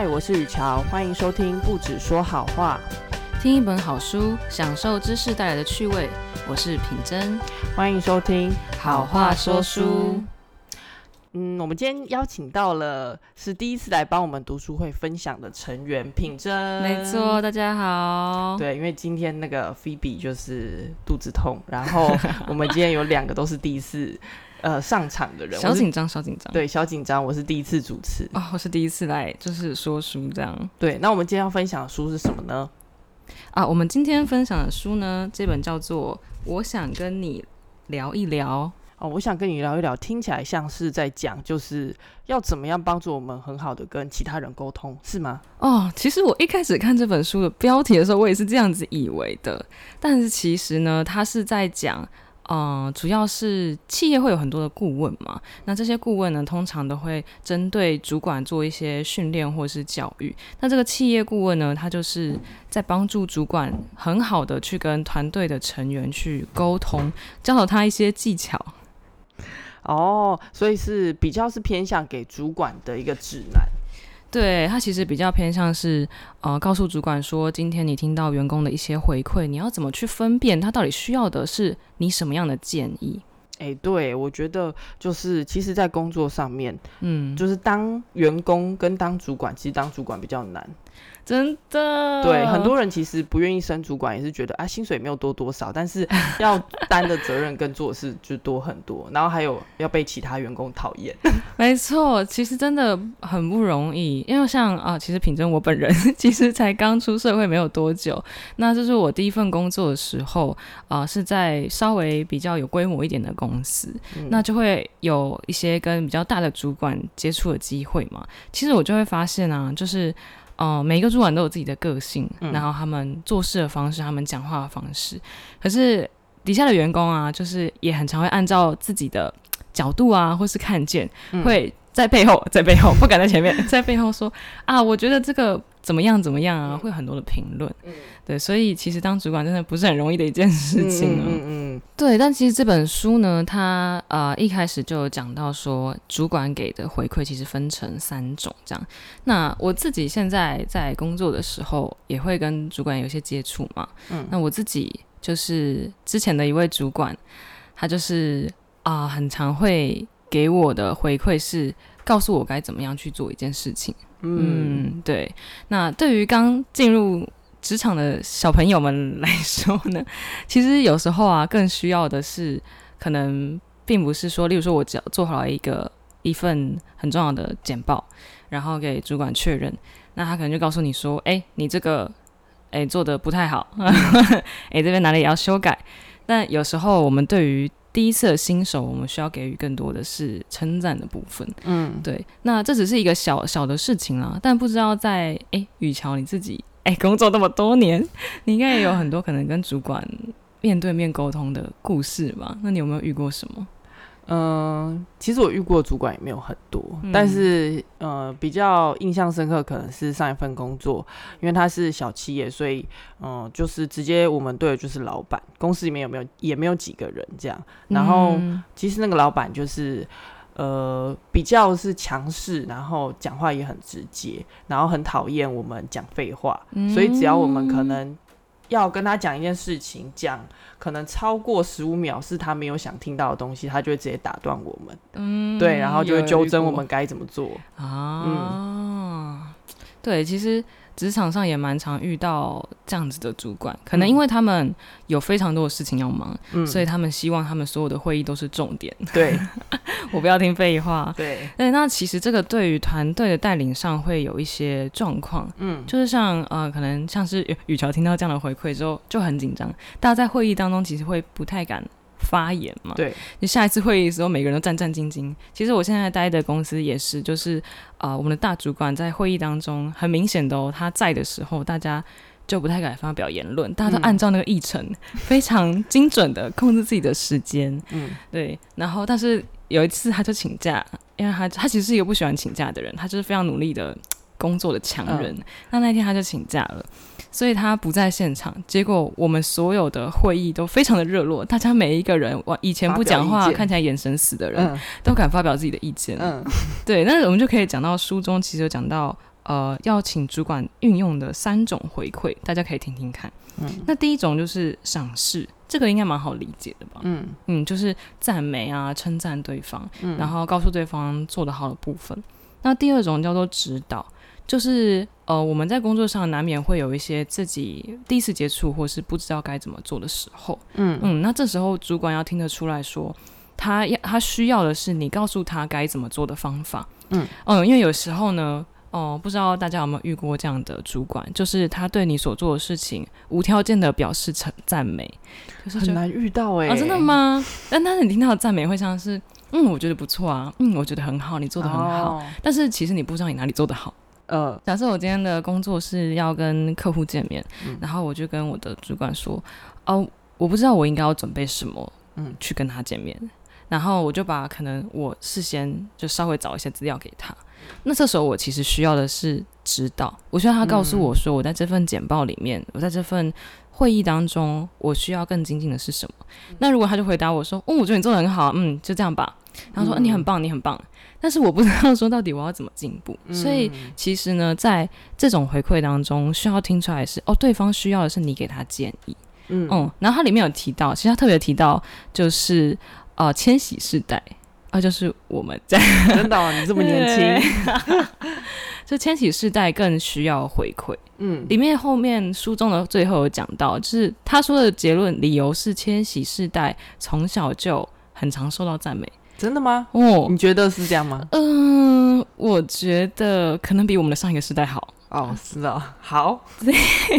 嗨，我是雨乔，欢迎收听不止说好话，听一本好书，享受知识带来的趣味。我是品珍，欢迎收听好话说书。嗯，我们今天邀请到了是第一次来帮我们读书会分享的成员品珍，没错，大家好。对，因为今天那个菲比就是肚子痛，然后我们今天有两个都是第一次呃上场的人，小紧张，小紧张，对，小紧张，我是第一次主持哦，我是第一次来就是说书这样。对，那我们今天要分享的书是什么呢？啊，我们今天分享的书呢，这本叫做《我想跟你聊一聊》。哦，我想跟你聊一聊，听起来像是在讲，就是要怎么样帮助我们很好的跟其他人沟通，是吗？哦，其实我一开始看这本书的标题的时候，我也是这样子以为的，但是其实呢，它是在讲。嗯，主要是企业会有很多的顾问嘛，那这些顾问呢，通常都会针对主管做一些训练或是教育。那这个企业顾问呢，他就是在帮助主管很好的去跟团队的成员去沟通，教导他一些技巧。哦，所以是比较是偏向给主管的一个指南。对他其实比较偏向是，呃，告诉主管说，今天你听到员工的一些回馈，你要怎么去分辨他到底需要的是你什么样的建议？哎，对我觉得就是，其实，在工作上面，嗯，就是当员工跟当主管，其实当主管比较难。真的，对很多人其实不愿意升主管，也是觉得啊，薪水没有多多少，但是 要担的责任跟做事就多很多，然后还有要被其他员工讨厌。没错，其实真的很不容易，因为像啊，其实品珍我本人其实才刚出社会没有多久，那这是我第一份工作的时候啊，是在稍微比较有规模一点的公司，那就会有一些跟比较大的主管接触的机会嘛。其实我就会发现啊，就是。哦，每一个主管都有自己的个性，然后他们做事的方式，他们讲话的方式。可是底下的员工啊，就是也很常会按照自己的角度啊，或是看见，会在背后，在背后不敢在前面，在背后说啊，我觉得这个。怎么样？怎么样啊？会很多的评论，对，所以其实当主管真的不是很容易的一件事情啊。嗯嗯，对。但其实这本书呢，它呃一开始就有讲到说，主管给的回馈其实分成三种这样。那我自己现在在工作的时候，也会跟主管有些接触嘛。嗯。那我自己就是之前的一位主管，他就是啊，很常会给我的回馈是告诉我该怎么样去做一件事情。嗯，对。那对于刚进入职场的小朋友们来说呢，其实有时候啊，更需要的是，可能并不是说，例如说我只要做好了一个一份很重要的简报，然后给主管确认，那他可能就告诉你说，哎，你这个哎做的不太好，哎这边哪里也要修改。但有时候我们对于第一次的新手，我们需要给予更多的是称赞的部分。嗯，对。那这只是一个小小的事情啦，但不知道在哎，雨乔你自己哎，工作那么多年，你应该也有很多可能跟主管面对面沟通的故事吧？那你有没有遇过什么？嗯，其实我遇过主管也没有很多，但是呃，比较印象深刻可能是上一份工作，因为他是小企业，所以嗯，就是直接我们对的就是老板，公司里面有没有也没有几个人这样，然后其实那个老板就是呃比较是强势，然后讲话也很直接，然后很讨厌我们讲废话，所以只要我们可能。要跟他讲一件事情，讲可能超过十五秒是他没有想听到的东西，他就会直接打断我们。嗯，对，然后就会纠正我们该怎么做啊。嗯，对，其实。职场上也蛮常遇到这样子的主管，可能因为他们有非常多的事情要忙，所以他们希望他们所有的会议都是重点。对，我不要听废话。对，对，那其实这个对于团队的带领上会有一些状况。嗯，就是像呃，可能像是雨乔听到这样的回馈之后就很紧张，大家在会议当中其实会不太敢。发言嘛，对，你下一次会议的时候，每个人都战战兢兢。其实我现在待的公司也是，就是啊，我们的大主管在会议当中，很明显的哦，他在的时候，大家就不太敢发表言论，大家都按照那个议程，非常精准的控制自己的时间。嗯，对。然后，但是有一次他就请假，因为他他其实是一个不喜欢请假的人，他就是非常努力的工作的强人。那那天他就请假了。所以他不在现场，结果我们所有的会议都非常的热络，大家每一个人，哇，以前不讲话、看起来眼神死的人，都敢发表自己的意见。嗯，对，那我们就可以讲到书中其实有讲到，呃要请主管运用的三种回馈，大家可以听听看。嗯，那第一种就是赏识，这个应该蛮好理解的吧？嗯嗯，就是赞美啊，称赞对方，然后告诉对方做得好的部分。那第二种叫做指导，就是呃我们在工作上难免会有一些自己第一次接触或是不知道该怎么做的时候。嗯嗯，那这时候主管要听得出来说，他要他需要的是你告诉他该怎么做的方法。嗯嗯，因为有时候呢。哦，不知道大家有没有遇过这样的主管，就是他对你所做的事情无条件的表示称赞美，就是很难遇到哎，真的吗？但但是你听到的赞美会像是，嗯，我觉得不错啊，嗯，我觉得很好，你做的很好，但是其实你不知道你哪里做的好。呃，假设我今天的工作是要跟客户见面，然后我就跟我的主管说，哦，我不知道我应该要准备什么，嗯，去跟他见面，然后我就把可能我事先就稍微找一些资料给他。那这时候我其实需要的是指导，我需要他告诉我说，我在这份简报里面，我在这份会议当中，我需要更精进的是什么？那如果他就回答我说，哦，我觉得你做的很好，嗯，就这样吧。然后说，你很棒，你很棒。但是我不知道说到底我要怎么进步。所以其实呢，在这种回馈当中，需要听出来是，哦，对方需要的是你给他建议。嗯，然后它里面有提到，其实他特别提到就是呃，千禧世代。啊，就是我们在真的，你这么年轻 就千禧世代更需要回馈。嗯，里面后面书中的最后有讲到，就是他说的结论理由是千禧世代从小就很常受到赞美。真的吗？哦，你觉得是这样吗？嗯，我觉得可能比我们的上一个时代好。哦，是啊，好，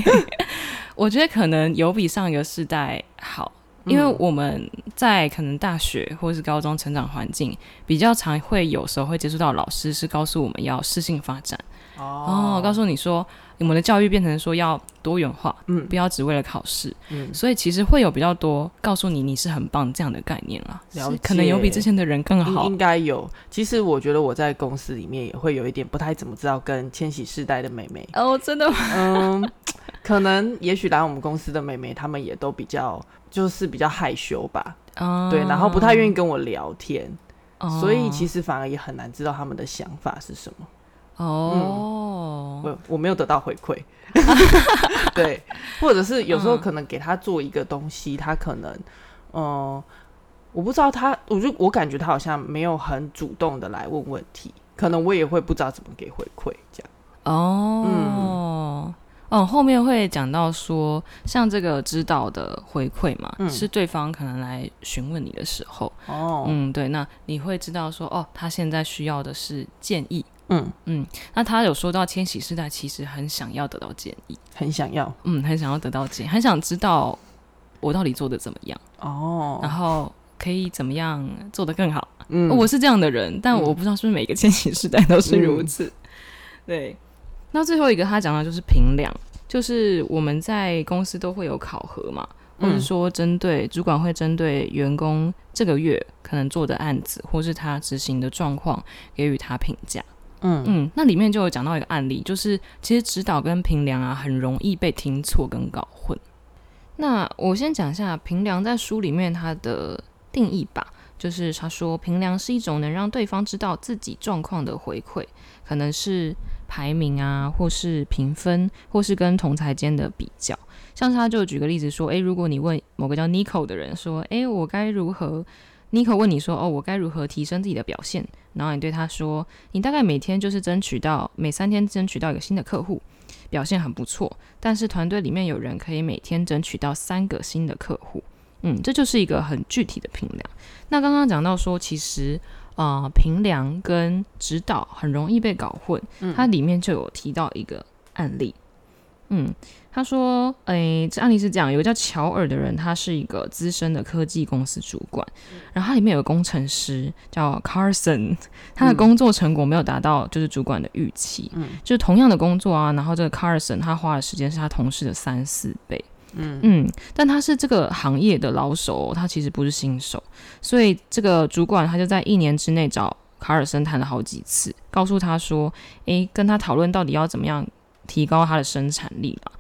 我觉得可能有比上一个时代好。因为我们在可能大学或者是高中成长环境比较常会有时候会接触到老师是告诉我们要适性发展哦，告诉你说我们的教育变成说要多元化，嗯，不要只为了考试，嗯，所以其实会有比较多告诉你你是很棒这样的概念啦，可能有比之前的人更好，应该有。其实我觉得我在公司里面也会有一点不太怎么知道跟千禧世代的妹妹。哦，真的，嗯，可能也许来我们公司的妹妹她们也都比较。就是比较害羞吧，对，然后不太愿意跟我聊天，所以其实反而也很难知道他们的想法是什么。哦，我我没有得到回馈，对，或者是有时候可能给他做一个东西，他可能，嗯，我不知道他，我就我感觉他好像没有很主动的来问问题，可能我也会不知道怎么给回馈这样。哦，嗯。嗯，后面会讲到说，像这个指导的回馈嘛，是对方可能来询问你的时候，哦，嗯，对，那你会知道说，哦，他现在需要的是建议，嗯。嗯，那他有说到千禧世代其实很想要得到建议，很想要，嗯，很想要得到建议，很想知道我到底做的怎么样，哦，然后可以怎么样做得更好，嗯，我是这样的人，但我不知道是不是每个千禧世代都是如此，对。那最后一个他讲的就是评量，就是我们在公司都会有考核嘛，或者说针对主管会针对员工这个月可能做的案子，或是他执行的状况给予他评价。嗯嗯，那里面就有讲到一个案例，就是其实指导跟评量啊很容易被听错跟搞混。那我先讲一下评量在书里面它的定义吧，就是他说评量是一种能让对方知道自己状况的回馈，可能是。排名啊，或是评分，或是跟同才间的比较，像是他就举个例子说，诶，如果你问某个叫 Nico 的人说，诶，我该如何？Nico 问你说，哦，我该如何提升自己的表现？然后你对他说，你大概每天就是争取到每三天争取到一个新的客户，表现很不错，但是团队里面有人可以每天争取到三个新的客户，嗯，这就是一个很具体的评量。那刚刚讲到说，其实。啊，评量跟指导很容易被搞混。它里面就有提到一个案例，嗯，他说，诶，这案例是这样：有个叫乔尔的人，他是一个资深的科技公司主管，然后他里面有个工程师叫 Carson，他的工作成果没有达到就是主管的预期，嗯，就是同样的工作啊，然后这个 Carson 他花的时间是他同事的三四倍。嗯嗯，但他是这个行业的老手，他其实不是新手，所以这个主管他就在一年之内找卡尔森谈了好几次，告诉他说：“诶，跟他讨论到底要怎么样提高它的生产力了。”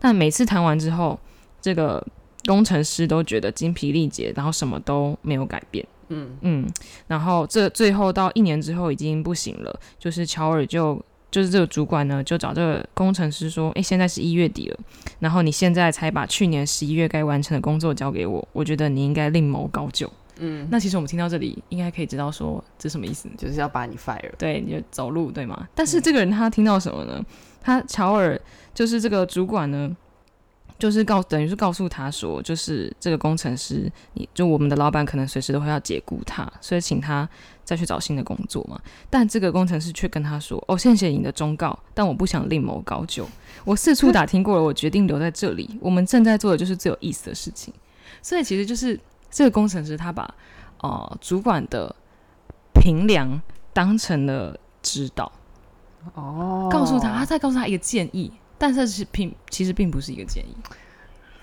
但每次谈完之后，这个工程师都觉得精疲力竭，然后什么都没有改变。嗯嗯，然后这最后到一年之后已经不行了，就是乔尔就就是这个主管呢，就找这个工程师说：“诶，现在是一月底了，然后你现在才把去年十一月该完成的工作交给我，我觉得你应该另谋高就。”嗯，那其实我们听到这里，应该可以知道说这什么意思，就是要把你 fire，对，你就走路，对吗？但是这个人他听到什么呢？他乔尔就是这个主管呢。就是告等于是告诉他说，就是这个工程师，你就我们的老板可能随时都会要解雇他，所以请他再去找新的工作嘛。但这个工程师却跟他说：“哦，谢谢你的忠告，但我不想另谋高就。我四处打听过了，我决定留在这里。我们正在做的就是最有意思的事情。所以其实就是这个工程师他把呃主管的评量当成了指导，哦，告诉他，他再告诉他一个建议。”但是是并其实并不是一个建议，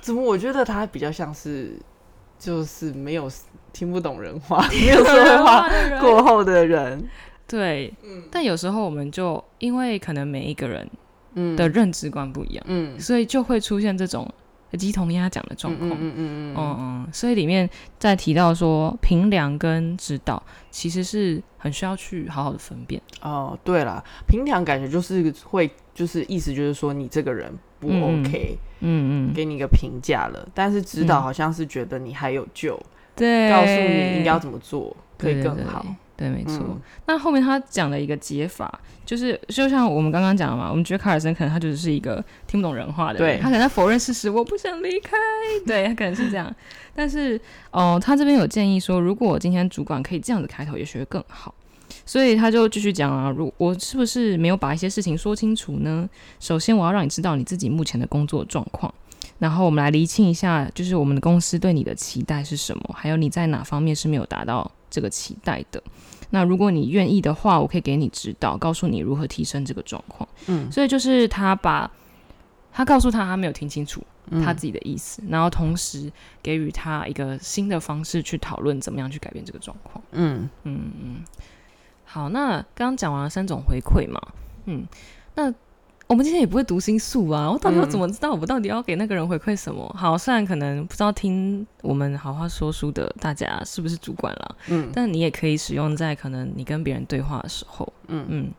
怎么我觉得他比较像是就是没有听不懂人话，没有说会话过后的人，对，嗯。但有时候我们就因为可能每一个人的认知观不一样，嗯，所以就会出现这种鸡同鸭讲的状况，嗯嗯嗯嗯嗯。所以里面在提到说评量跟指导其实是很需要去好好的分辨。哦，对了，评量感觉就是会。就是意思就是说你这个人不 OK，嗯嗯，给你一个评价了，但是指导好像是觉得你还有救，对，告诉你应该要怎么做可以更好，对，没错。那后面他讲了一个解法，就是就像我们刚刚讲的嘛，我们觉得卡尔森可能他就是一个听不懂人话的，对他可能在否认事实，我不想离开，对他可能是这样。但是哦，他这边有建议说，如果今天主管可以这样子开头，也许会更好。所以他就继续讲啊，如我是不是没有把一些事情说清楚呢？首先，我要让你知道你自己目前的工作状况，然后我们来厘清一下，就是我们的公司对你的期待是什么，还有你在哪方面是没有达到这个期待的。那如果你愿意的话，我可以给你指导，告诉你如何提升这个状况。嗯，所以就是他把他告诉他他没有听清楚他自己的意思，然后同时给予他一个新的方式去讨论怎么样去改变这个状况。嗯嗯嗯。好，那刚刚讲完了三种回馈嘛，嗯，那我们今天也不会读心术啊，我到底要怎么知道我到底要给那个人回馈什么？好，虽然可能不知道听我们好话说书的大家是不是主管了，嗯，但你也可以使用在可能你跟别人对话的时候，嗯。嗯，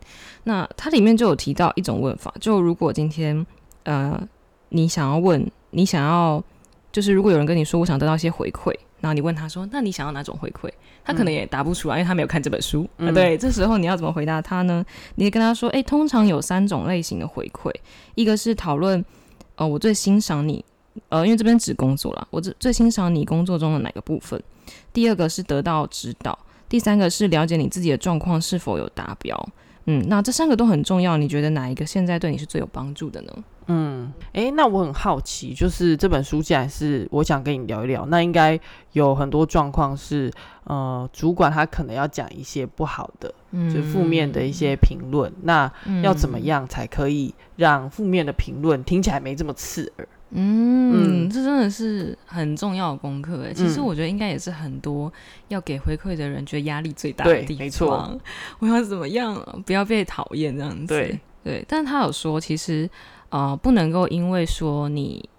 那它里面就有提到一种问法，就如果今天呃你想要问，你想要就是如果有人跟你说我想得到一些回馈，然后你问他说，那你想要哪种回馈？他可能也答不出来，因为他没有看这本书。对，这时候你要怎么回答他呢？你跟他说：“诶，通常有三种类型的回馈，一个是讨论，呃，我最欣赏你，呃，因为这边只工作了，我最最欣赏你工作中的哪个部分？第二个是得到指导，第三个是了解你自己的状况是否有达标。嗯，那这三个都很重要，你觉得哪一个现在对你是最有帮助的呢？”嗯，哎，那我很好奇，就是这本书既然是我想跟你聊一聊，那应该有很多状况是，呃，主管他可能要讲一些不好的，就是负面的一些评论，那要怎么样才可以让负面的评论听起来没这么刺耳？嗯，这真的是很重要的功课哎。其实我觉得应该也是很多要给回馈的人觉得压力最大的地方。没错，我要怎么样不要被讨厌这样子？对对，但是他有说，其实。啊，不能够因为说你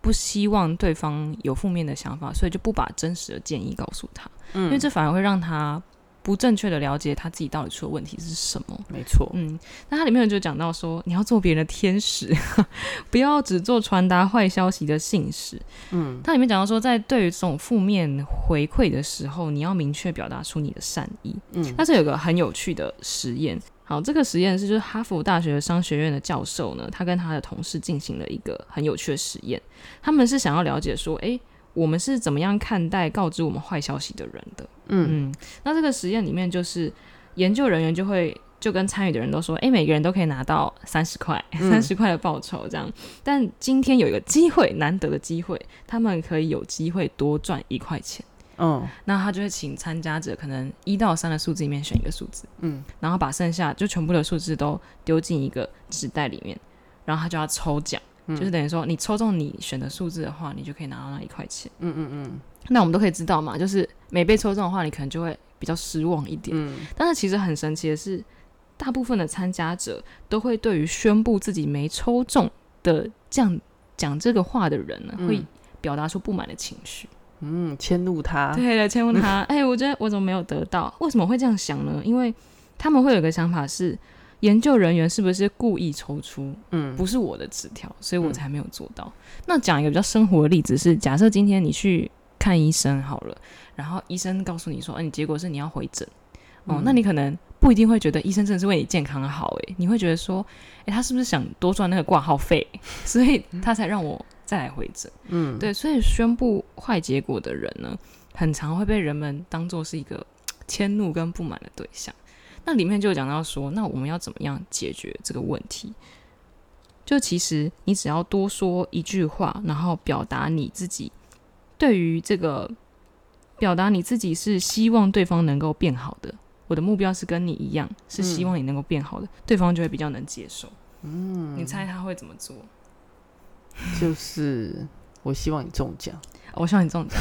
不希望对方有负面的想法，所以就不把真实的建议告诉他，嗯，因为这反而会让他不正确的了解他自己到底出的问题是什么。没错，嗯，那它里面就讲到说，你要做别人的天使，不要只做传达坏消息的信使。嗯，它里面讲到说，在对于这种负面回馈的时候，你要明确表达出你的善意。嗯，但是有个很有趣的实验。好，这个实验室就是哈佛大学商学院的教授呢，他跟他的同事进行了一个很有趣的实验。他们是想要了解说，诶，我们是怎么样看待告知我们坏消息的人的？嗯嗯。那这个实验里面，就是研究人员就会就跟参与的人都说，诶，每个人都可以拿到三十块，三十块的报酬这样。但今天有一个机会，难得的机会，他们可以有机会多赚一块钱。嗯，那他就会请参加者可能一到三的数字里面选一个数字，嗯，然后把剩下就全部的数字都丢进一个纸袋里面，然后他就要抽奖，就是等于说你抽中你选的数字的话，你就可以拿到那一块钱。嗯嗯嗯。那我们都可以知道嘛，就是没被抽中的话，你可能就会比较失望一点。嗯。但是其实很神奇的是，大部分的参加者都会对于宣布自己没抽中的这样讲这个话的人呢，会表达出不满的情绪。嗯，迁怒他，对了，迁怒他。哎，我觉得我怎么没有得到？为什么会这样想呢？因为他们会有个想法是，研究人员是不是故意抽出嗯，不是我的纸条，所以我嗯才没有做到。那讲一个比较生活的例子是，假设今天你去看医生好了，然后医生告诉你说，哎、你结果是你要回诊，哦，嗯那你可能不一定会觉得医生真的是为你健康好，诶，你会觉得说，哎、他是不是想多赚那个挂号费，所以他才让我再来回诊？嗯，对，所以宣布坏结果的人呢，很常会被人们当做是一个迁怒跟不满的对象。那里面就讲到说，那我们要怎么样解决这个问题？就其实你只要多说一句话，然后表达你自己对于这个表达你自己是希望对方能够变好的。我的目标是跟你一样，是希望你能够变好的，对方就会比较能接受。嗯，你猜他会怎么做？就是我希望你中奖。我希望你中奖。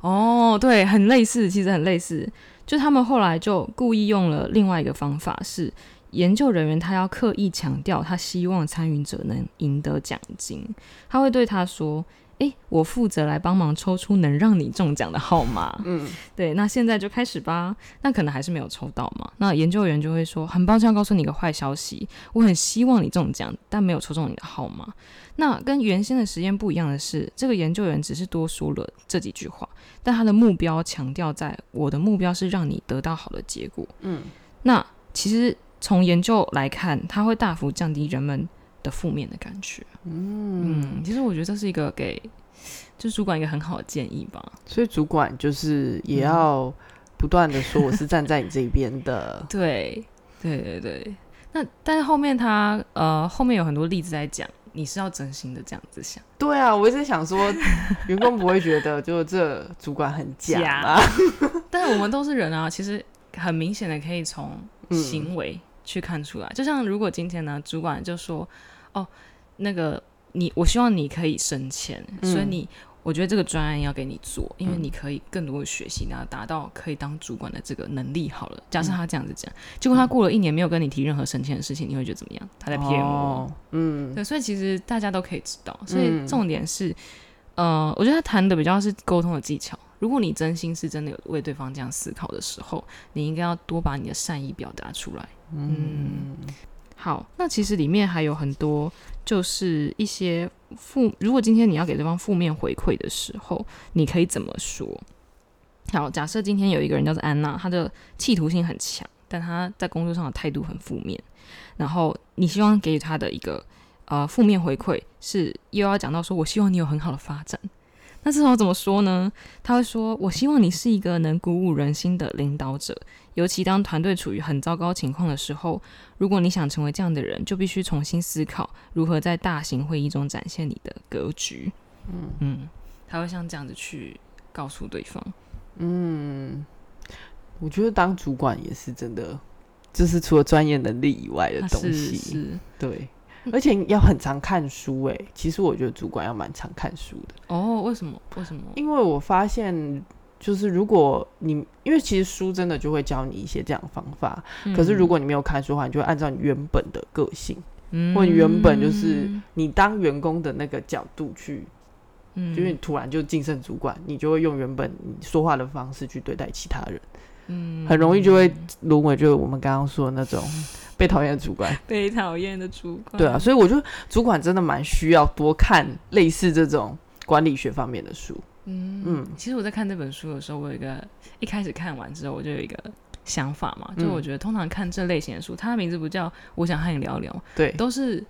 哦，对，很类似，其实很类似。就他们后来就故意用了另外一个方法，是研究人员他要刻意强调他希望参与者能赢得奖金，他会对他说：“诶，我负责来帮忙抽出能让你中奖的号码。”嗯，对，那现在就开始吧。那可能还是没有抽到嘛。那研究员就会说：“很抱歉，要告诉你一个坏消息，我很希望你中奖，但没有抽中你的号码。”那跟原先的实验不一样的是，这个研究员只是多说了这几句话，但他的目标强调在我的目标是让你得到好的结果。嗯，那其实从研究来看，它会大幅降低人们的负面的感觉。嗯其实我觉得这是一个给就主管一个很好的建议吧。所以主管就是也嗯要不断的说我是站在你这边的。对，对对对。那但是后面他呃后面有很多例子在讲，你是要真心的这样子想。对啊，我一直想说，员工不会觉得就这主管很假吗？但是我们都是人啊，其实很明显的可以从嗯行为去看出来。就像如果今天呢，主管就说：“哦，那个你，我希望你可以升迁，嗯所以你。”我觉得这个专案要给你做，因为嗯你可以更多的学习，然后达到可以当主管的这个能力。好了，假嗯设他这样子讲，结果他过了一年没有跟你提任何升迁的事情，你会觉得怎么样？他在骗我。哦嗯对，所以其实大家都可以知道，所以嗯重点是，呃，我觉得他谈的比较是沟通的技巧。如果你真心是真的有为对方这样思考的时候，你应该要多把你的善意表达出来。嗯好，那其实里面还有很多，就是一些负，如果今天你要给对方负面回馈的时候，你可以怎么说？好，假设今天有一个人叫做安娜，她的企图心很强，但她在工作上的态度很负面，然后你希望给予她的一个呃负面回馈是又要讲到说，我希望你有很好的发展。那这时候怎么说呢？他会说：“我希望你是一个能鼓舞人心的领导者，尤其当团队处于很糟糕情况的时候，如果你想成为这样的人，就必须重新思考如何在大型会议中展现你的格局。”嗯嗯，他会像这样子去告诉对方。嗯，我觉得当主管也是真的，就是除了专业能力以外的东西，是对，而且要很常看书诶。其实我觉得主管要蛮常看书的，哦，为什么？为什么？因为我发现。就是如果你，因为其实书真的就会教你一些这样的方法，可是如果你没有看书的话，你就会按照你原本的个性，嗯或你原本就是你当员工的那个角度去，嗯就是你突然就晋升主管，你就会用原本你说话的方式去对待其他人，嗯很容易就会沦为就是我们刚刚说的那种 被讨厌的主管。被讨厌的主管。对啊，所以我觉得主管真的蛮需要多看类似这种管理学方面的书。嗯。嗯。其实我在看这本书的时候，我有一个一开始看完之后，我就有一个想法嘛，就嗯我觉得通常看这类型的书，它的名字不叫“我想和你聊聊对”，，都是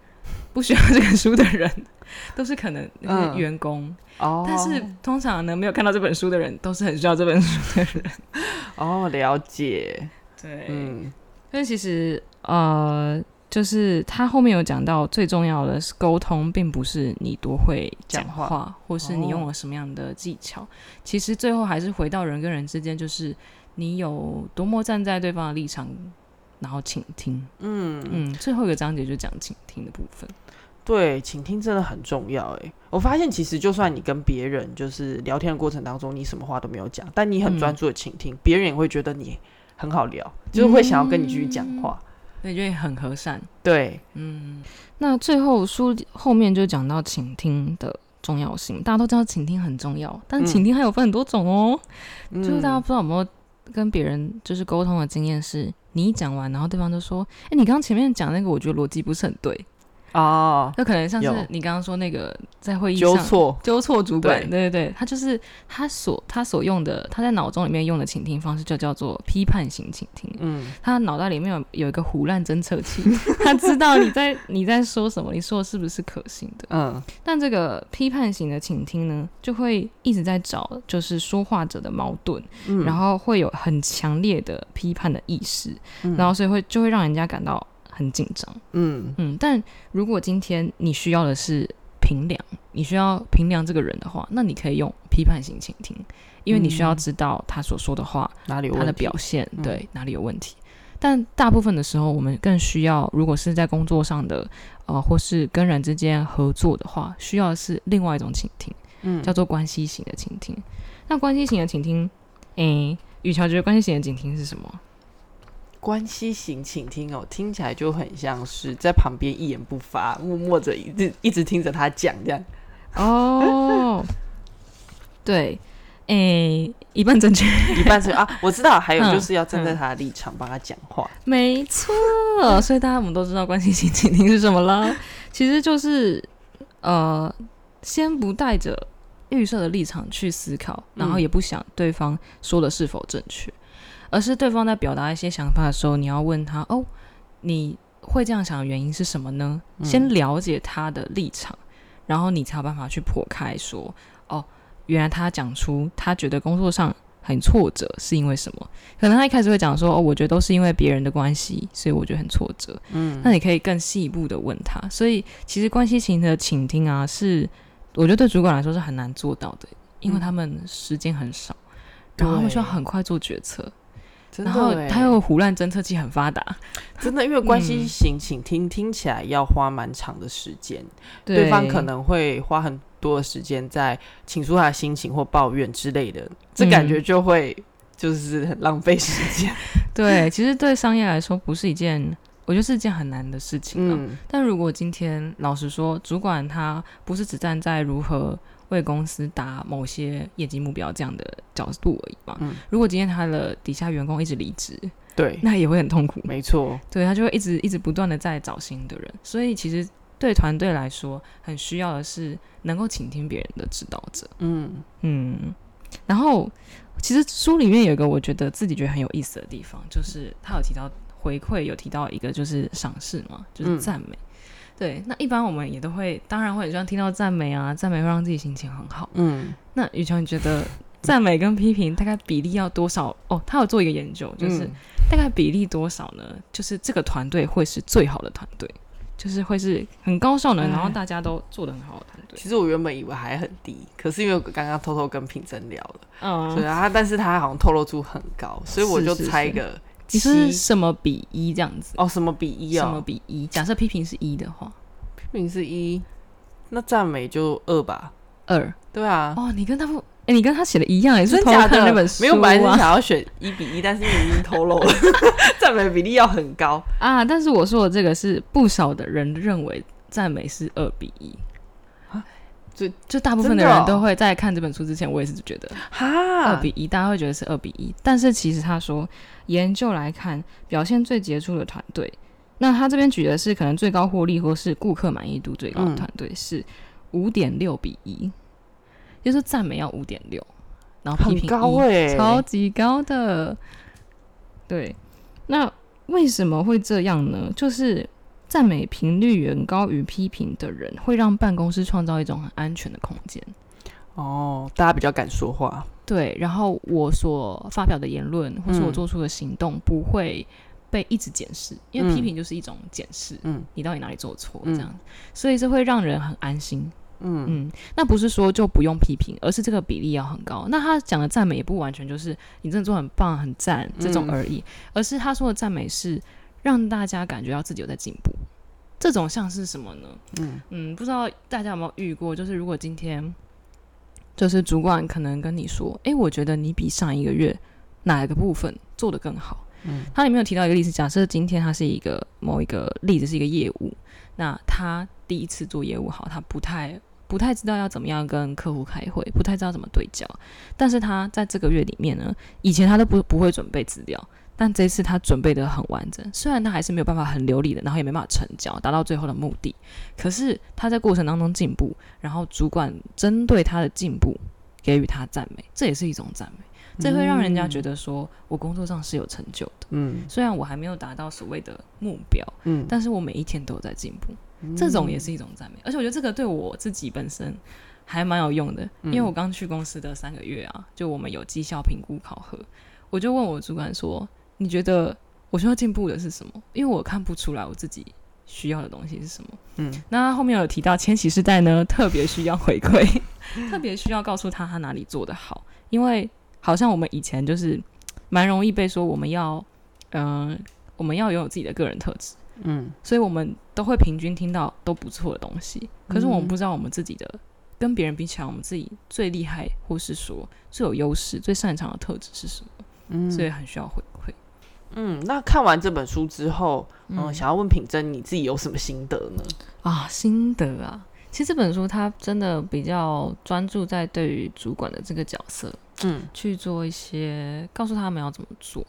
不需要这本书的人，都是可能那嗯。些员工，哦，但是通常呢，没有看到这本书的人，都是很需要这本书的人。哦，了解，对，嗯。所以其实呃，就是他后面有讲到，最重要的是沟通，并不是你多会讲讲话，话或是你哦用了什么样的技巧。其实最后还是回到人跟人之间，就是你有多么站在对方的立场，然后倾听。嗯嗯，最后一个章节就讲倾听的部分。对，倾听真的很重要诶，我发现其实就算你跟别人就是聊天的过程当中，你什么话都没有讲，但你很专注的倾听，别、人也会觉得你很好聊，就是会想要跟你继续讲话。对，就会很和善。对，嗯，那最后书后面就讲到倾听的重要性。大家都知道倾听很重要，但嗯倾听还有分很多种哦。嗯就是大家不知道有没有跟别人就是沟通的经验是，你一讲完，然后对方就说：“哎、你刚刚前面讲那个，我觉得逻辑不是很对。哦，那可能像是你刚刚说那个在会议上纠错，纠错主管，对。对对对，他就是他所他所用的，他在脑中里面用的倾听方式就叫做批判型倾听。嗯。他脑袋里面有有一个胡乱侦测器，他知道你在你在说什么，你说的是不是可信的。嗯。但这个批判型的倾听呢，就会一直在找就是说话者的矛盾，嗯，然后会有很强烈的批判的意识，嗯。然后所以会就会让人家感到很紧张。嗯嗯，但如果今天你需要的是平量，你需要平量这个人的话，那你可以用批判性倾听，因为你需要嗯知道他所说的话，他的哪里有问题表现，嗯对哪里有问题。但大部分的时候，我们更需要，如果是在工作上的，呃，或是跟人之间合作的话，需要的是另外一种倾听，嗯叫做关系型的倾听。那关系型的倾听，诶，雨乔觉得关系型的倾听是什么？关系型倾听哦，听起来就很像是在旁边一言不发，默默着一直一直听着他讲这样。哦，对，诶，一半正确。一半正确啊，我知道，还有嗯就是要站在他的立场帮他讲话。没错，所以大家我们都知道关系型倾听是什么了，其实就是呃，先不带着预设的立场去思考，然后嗯也不想对方说的是否正确，而是对方在表达一些想法的时候，你要问他哦，你会这样想的原因是什么呢？嗯先了解他的立场，然后你才有办法去破开说哦，原来他讲出他觉得工作上。很挫折是因为什么？可能他一开始会讲说：“哦，我觉得都是因为别人的关系，所以我觉得很挫折。”嗯，那你可以更细一步的问他。所以其实关系型的倾听啊，是我觉得对主管来说是很难做到的，因为嗯他们时间很少，然后他们需要很快做决策，真然后他又胡乱侦测器很发达，真的，因为关系嗯型倾听听起来要花蛮长的时间，对对方可能会花很多的时间在倾诉他的心情或抱怨之类的，这感嗯觉就会就是很浪费时间。对，其实对商业来说不是一件，我觉得是一件很难的事情、啊。嗯但如果今天老实说，主管他不是只站在如何为公司达某些业绩目标这样的角度而已嘛，嗯，如果今天他的底下员工一直离职，对，那也会很痛苦。没错，对他就会一直一直不断的在找新的人，所以其实对团队来说，很需要的是能够倾听别人的指导者。嗯嗯，然后其实书里面有一个我觉得自己觉得很有意思的地方，就是他有提到回馈，有提到一个就是赏识嘛，就是嗯赞美。对，那一般我们也都会，当然会很希望听到赞美啊，赞美会让自己心情很好。嗯那雨乔，你觉得赞美跟批评大概比例要多少？哦，他有做一个研究，就是嗯大概比例多少呢？就是这个团队会是最好的团队，就是会是很高效能，哎然后大家都做的很好的团队。其实我原本以为还很低，可是因为我刚刚偷偷跟品珍聊了，嗯所以，他但是他好像透露出很高，所以我就是猜是个你是什么比一这样子？哦，什么比一啊什么哦？比一？假设批评是一的话，批评是一，那赞美就二吧？二对啊，哦，你跟他不，哎、你跟他写的一样，也是偷看那本书、啊、没有，本来是想要选一比一，但是你已经透露了，赞美比例要很高。啊。但是我说的这个是不少的人认为赞美是二比一啊，就就大部分的人都会在看这本书之前，我也是觉得哈二，比一，大家会觉得是二比一。但是其实他说，研究来看，表现最杰出的团队，那他这边举的是可能最高获利或是顾客满意度最高的嗯团队是五点六比一，就是赞美要五点六，然后批评高一哎、超级高的。对，那为什么会这样呢？就是赞美频率远高于批评的人，会让办公室创造一种很安全的空间。哦，大家比较敢说话。对，然后我所发表的言论或是我嗯做出的行动不会被一直检视，因为批嗯评就是一种检视，嗯你到底哪里做错嗯这样，所以这会让人很安心。嗯嗯，那不是说就不用批评，而是这个比例要很高。那他讲的赞美也不完全就是你真的做很棒、很赞这种嗯而已，而是他说的赞美是让大家感觉到自己有在进步。这种像是什么呢？嗯嗯，不知道大家有没有遇过，就是如果今天就是主管可能跟你说，诶，我觉得你比上一个月哪一个部分做得更好。嗯它里面有提到一个例子，假设今天他是一个某一个例子是一个业务，那他第一次做业务好，他不太不太知道要怎么样跟客户开会，不太知道怎么对焦，但是他在这个月里面呢，以前他都不不会准备资料，但这次他准备的很完整，虽然他还是没有办法很流利的，然后也没办法成交，达到最后的目的，可是他在过程当中进步，然后主管针对他的进步给予他赞美，这也是一种赞美，这会让人家觉得说我工作上是有成就的。嗯虽然我还没有达到所谓的目标，嗯，但是我每一天都有在进步，这种也是一种赞美。而且我觉得这个对我自己本身还蛮有用的，因为我刚去公司的三个月啊，就我们有绩效评估考核，我就问我主管说：“你觉得我需要进步的是什么？”因为我看不出来我自己需要的东西是什么。嗯，那后面有提到千禧世代呢，特别需要回馈，特别需要告诉他他哪里做得好，因为好像我们以前就是蛮容易被说我们要，嗯、我们要拥有自己的个人特质。嗯所以我们都会平均听到都不错的东西，可是我们嗯不知道我们自己的跟别人比起来，我们自己最厉害，或是说最有优势、最擅长的特质是什么，嗯所以很需要回馈。嗯，那看完这本书之后，嗯，嗯想要问品珍你自己有什么心得呢？啊，心得啊，其实这本书它真的比较专注在对于主管的这个角色嗯去做一些告诉他们要怎么做，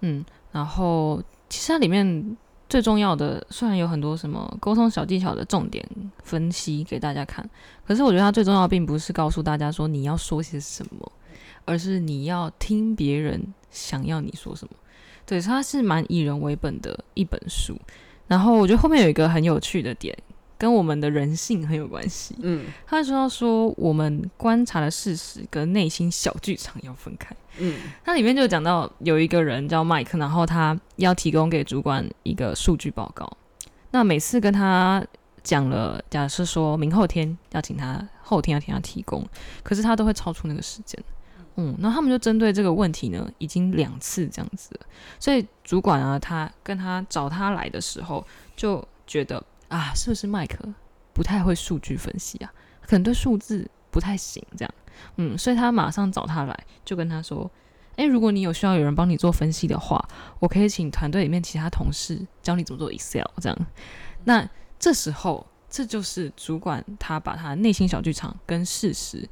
嗯，然后其实它里面最重要的，虽然有很多什么沟通小技巧的重点分析给大家看，可是我觉得它最重要的并不是告诉大家说你要说些什么，而是你要听别人想要你说什么。对，它是蛮以人为本的一本书。然后我觉得后面有一个很有趣的点，跟我们的人性很有关系。嗯他说到说，我们观察的事实跟内心小剧场要分开。嗯它里面就讲到有一个人叫麦克，然后他要提供给主管一个数据报告。那每次跟他讲了，假设说明后天要请他，后天要请他提供，可是他都会超出那个时间。嗯，那他们就针对这个问题呢，已经两次这样子，所以主管啊，他跟他找他来的时候，就觉得啊，是不是麦克不太会数据分析啊？可能对数字不太行，这样。嗯，所以他马上找他来，就跟他说：“诶，如果你有需要有人帮你做分析的话，我可以请团队里面其他同事教你怎么做 Excel 这样。”那这时候，这就是主管他把他内心小剧场跟事实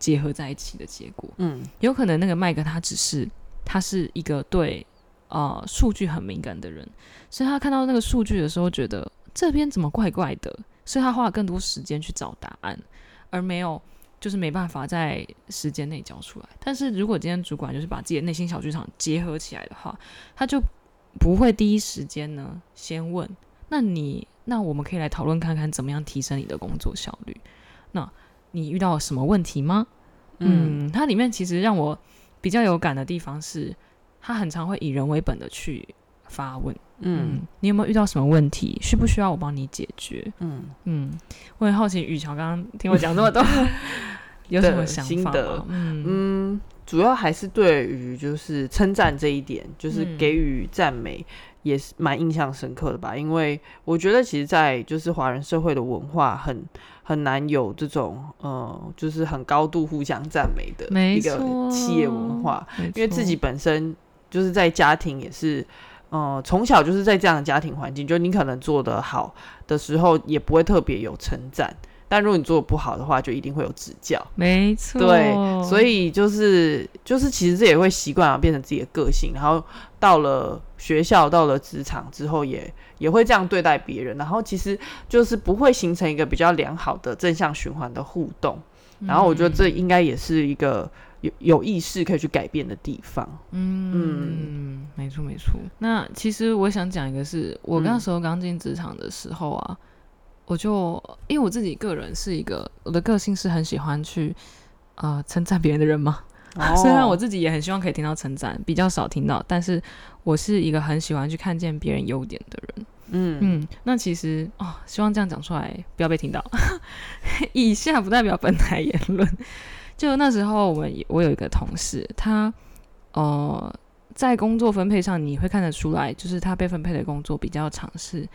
结合在一起的结果。嗯有可能那个麦克他只是他是一个对呃数据很敏感的人，所以他看到那个数据的时候，觉得这边怎么怪怪的，所以他花了更多时间去找答案，而没有就是没办法在时间内交出来。但是如果今天主管就是把自己的内心小剧场结合起来的话，他就不会第一时间呢先问，那你那我们可以来讨论看看怎么样提升你的工作效率。那你遇到什么问题吗？嗯嗯，它里面其实让我比较有感的地方是，它很常会以人为本的去发问。嗯嗯，你有没有遇到什么问题？需不需要我帮你解决？嗯嗯，我很好奇，雨乔刚刚听我讲这么多，有什么想法心得吗？嗯嗯，主要还是对于就是称赞这一点，就是嗯给予赞美。也是蛮印象深刻的吧，因为我觉得其实，在就是华人社会的文化很很难有这种呃，就是很高度互相赞美的一个企业文化，因为自己本身就是在家庭也是，呃，从小就是在这样的家庭环境，就你可能做得好的时候，也不会特别有称赞，但如果你做的不好的话，就一定会有指教。没错，对，所以就是就是其实这也会习惯啊，变成自己的个性，然后到了学校、到了职场之后也，也会这样对待别人，然后其实就是不会形成一个比较良好的正向循环的互动。然后我觉得这应该也是一个有有意识可以去改变的地方。嗯，没错没错。那其实我想讲一个是，我那嗯时候刚进职场的时候啊，我就因为我自己个人是一个，我的个性是很喜欢去呃称赞别人的人嘛。虽然我自己也很希望可以听到称赞，比较少听到，但是我是一个很喜欢去看见别人优点的人。嗯嗯，那其实哦，希望这样讲出来不要被听到。以下不代表本台言论。就那时候，我们我有一个同事，他呃在工作分配上，你会看得出来，就是他被分配的工作比较尝试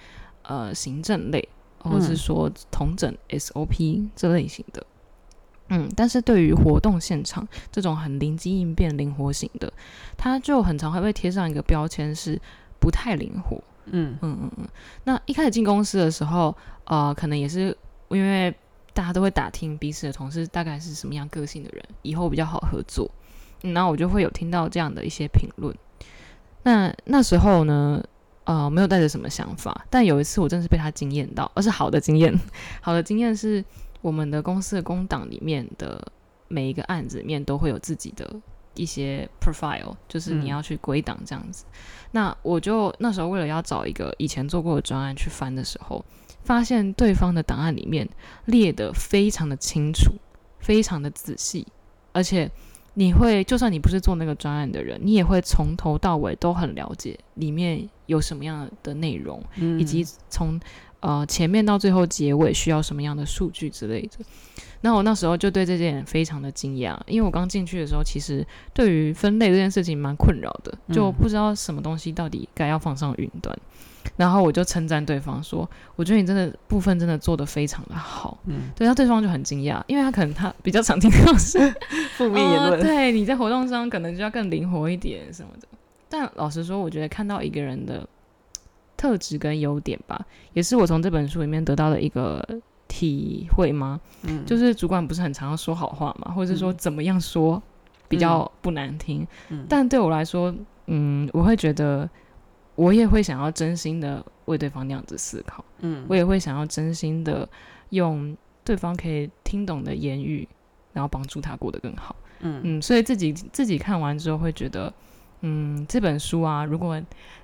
呃行政类，或是嗯说同整 SOP 这类型的。嗯，但是对于活动现场这种很灵机应变、灵活型的，他就很常会被贴上一个标签是不太灵活。嗯嗯嗯嗯。那一开始进公司的时候，呃，可能也是因为大家都会打听彼此的同事大概是什么样个性的人，以后比较好合作。嗯，然后我就会有听到这样的一些评论。那那时候呢，呃，没有带着什么想法，但有一次我真是被他惊艳到，而是好的经验。好的经验是我们的公司的工档里面的每一个案子里面都会有自己的一些 profile，就是你要去归档这样子。那我就那时候为了要找一个以前做过的专案去翻的时候，发现对方的档案里面列的非常的清楚，非常的仔细，而且。你会，就算你不是做那个专案的人，你也会从头到尾都很了解里面有什么样的内容，以及从呃前面到最后结尾需要什么样的数据之类的。那我那时候就对这件非常的惊讶，因为我刚进去的时候，其实对于分类这件事情蛮困扰的，就不知道什么东西到底该要放上云端。然后我就称赞对方说：“我觉得你真的部分真的做的非常的好。”嗯，对，他对方就很惊讶，因为他可能他比较常听到是 负面言论，对，你在活动上可能就要更灵活一点什么的。但老实说，我觉得看到一个人的特质跟优点吧，也是我从这本书里面得到的一个体会吗？嗯，就是主管不是很常要说好话嘛，或者是说怎么样说比较不难听。嗯，但对我来说，嗯，我会觉得。我也会想要真心的为对方那样子思考，嗯，我也会想要真心的用对方可以听懂的言语，然后帮助他过得更好，嗯。嗯，所以自己自己看完之后会觉得，嗯，这本书啊，如果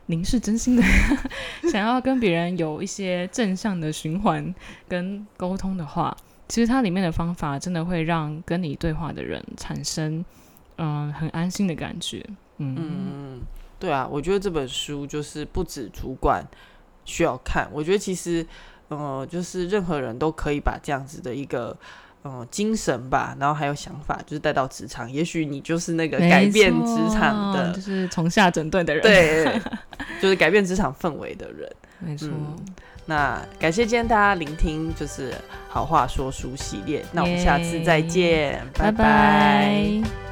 您是真心的 想要跟别人有一些正向的循环跟沟通的话，其实它里面的方法真的会让跟你对话的人产生嗯很安心的感觉，嗯。对啊，我觉得这本书就是不止主管需要看，我觉得其实，呃，就是任何人都可以把这样子的一个，呃，精神吧，然后还有想法，就是带到职场。也许你就是那个改变职场的，就是从下整顿的人，对，就是改变职场氛围的人。没错。那感谢今天大家聆听，就是好话说书系列。那我们下次再见，拜拜。